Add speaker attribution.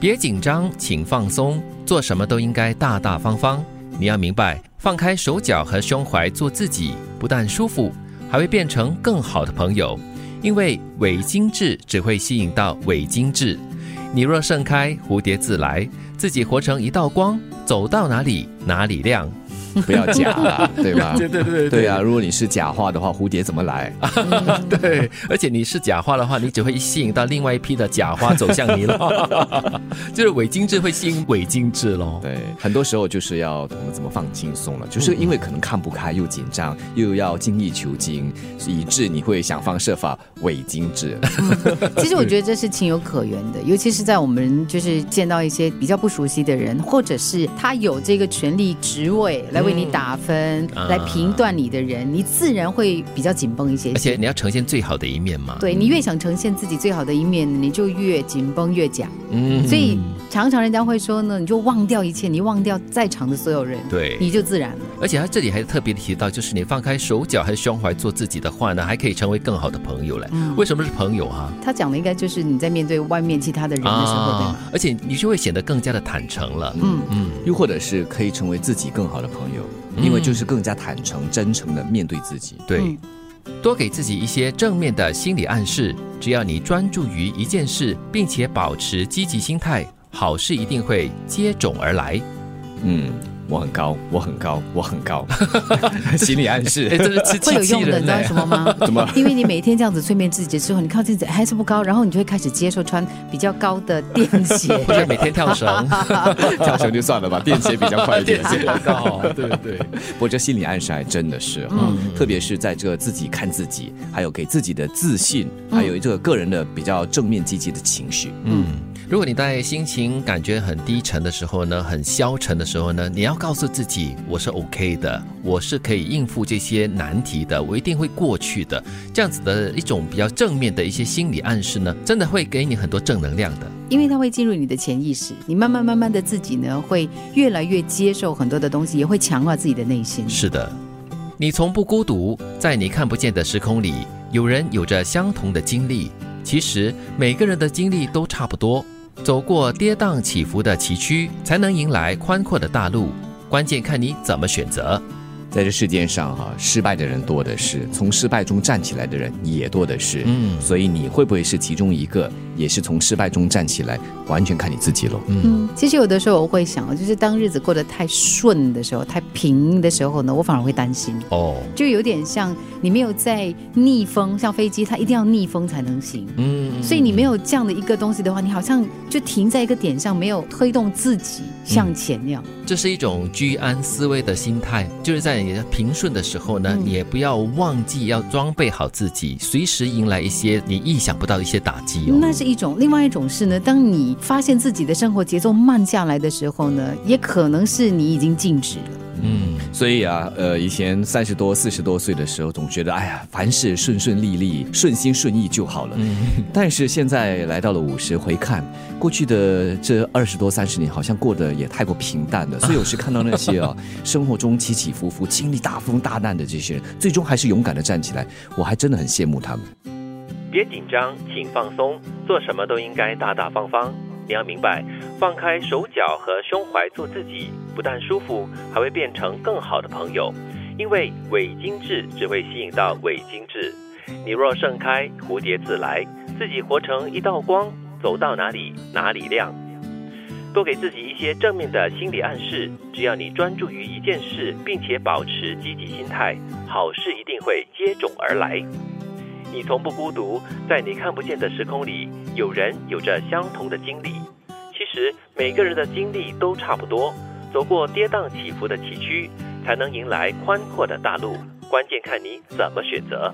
Speaker 1: 别紧张，请放松，做什么都应该大大方方。你要明白，放开手脚和胸怀，做自己，不但舒服，还会变成更好的朋友。因为伪精致只会吸引到伪精致。你若盛开，蝴蝶自来。自己活成一道光，走到哪里哪里亮。
Speaker 2: 不要假了，对吧？
Speaker 1: 对对对
Speaker 2: 对啊！如果你是假话的话，蝴蝶怎么来？
Speaker 1: 对，而且你是假话的话，你只会吸引到另外一批的假花走向你了。就是伪精致会吸引伪精致喽。
Speaker 2: 对，很多时候就是要怎么怎么放轻松了，就是因为可能看不开又紧张，又要精益求精，以致你会想方设法伪精致。
Speaker 3: 其实我觉得这是情有可原的，尤其是在我们就是见到一些比较不熟悉的人，或者是他有这个权力职位来。为你打分来评断你的人，你自然会比较紧绷一些。
Speaker 1: 而且你要呈现最好的一面嘛。
Speaker 3: 对你越想呈现自己最好的一面，你就越紧绷越假。嗯，所以常常人家会说呢，你就忘掉一切，你忘掉在场的所有人，
Speaker 1: 对，
Speaker 3: 你就自然了。
Speaker 1: 而且他这里还特别提到，就是你放开手脚和胸怀做自己的话呢，还可以成为更好的朋友嘞。为什么是朋友啊？
Speaker 3: 他讲的应该就是你在面对外面其他的人的时候，对吗？
Speaker 1: 而且你就会显得更加的坦诚了。嗯
Speaker 2: 嗯，又或者是可以成为自己更好的朋友。因为就是更加坦诚、真诚的面对自己，
Speaker 1: 对，多给自己一些正面的心理暗示。只要你专注于一件事，并且保持积极心态，好事一定会接踵而来。
Speaker 2: 嗯。我很高，我很高，我很高，心理暗示，
Speaker 3: 会有用的，你知道什么吗？
Speaker 2: 怎么？
Speaker 3: 因为你每天这样子催眠自己之后，你靠镜子还是不高，然后你就会开始接受穿比较高的垫鞋，
Speaker 1: 或者每天跳绳，
Speaker 2: 跳绳就算了吧，垫鞋比较快一点，
Speaker 1: 垫鞋高，对对。
Speaker 2: 不过这心理暗示还真的是哈，特别是在这个自己看自己，还有给自己的自信，还有这个个人的比较正面积极的情绪，嗯。
Speaker 1: 如果你在心情感觉很低沉的时候呢，很消沉的时候呢，你要告诉自己，我是 OK 的，我是可以应付这些难题的，我一定会过去的。这样子的一种比较正面的一些心理暗示呢，真的会给你很多正能量的。
Speaker 3: 因为它会进入你的潜意识，你慢慢慢慢的自己呢，会越来越接受很多的东西，也会强化自己的内心。
Speaker 1: 是的，你从不孤独，在你看不见的时空里，有人有着相同的经历。其实每个人的经历都差不多。走过跌宕起伏的崎岖，才能迎来宽阔的大路。关键看你怎么选择。
Speaker 2: 在这世界上，哈，失败的人多的是，从失败中站起来的人也多的是。嗯，所以你会不会是其中一个，也是从失败中站起来，完全看你自己喽。
Speaker 3: 嗯，其实有的时候我会想，就是当日子过得太顺的时候，太平的时候呢，我反而会担心。哦，就有点像你没有在逆风，像飞机，它一定要逆风才能行。嗯，所以你没有这样的一个东西的话，你好像就停在一个点上，没有推动自己向前那样。
Speaker 1: 这是一种居安思危的心态，就是在。你平顺的时候呢，你也不要忘记要装备好自己，随时迎来一些你意想不到的一些打击哦。
Speaker 3: 那是一种，另外一种是呢，当你发现自己的生活节奏慢下来的时候呢，也可能是你已经静止了。
Speaker 2: 嗯，所以啊，呃，以前三十多、四十多岁的时候，总觉得哎呀，凡事顺顺利利、顺心顺意就好了。嗯，但是现在来到了五十，回看过去的这二十多、三十年，好像过得也太过平淡了。所以有时看到那些啊，生活中起起伏伏、经历大风大难的这些人，最终还是勇敢的站起来，我还真的很羡慕他们。
Speaker 1: 别紧张，请放松，做什么都应该大大方方。你要明白，放开手脚和胸怀做自己，不但舒服，还会变成更好的朋友。因为伪精致只会吸引到伪精致。你若盛开，蝴蝶自来。自己活成一道光，走到哪里哪里亮。多给自己一些正面的心理暗示。只要你专注于一件事，并且保持积极心态，好事一定会接踵而来。你从不孤独，在你看不见的时空里，有人有着相同的经历。其实每个人的经历都差不多，走过跌宕起伏的崎岖，才能迎来宽阔的大路。关键看你怎么选择。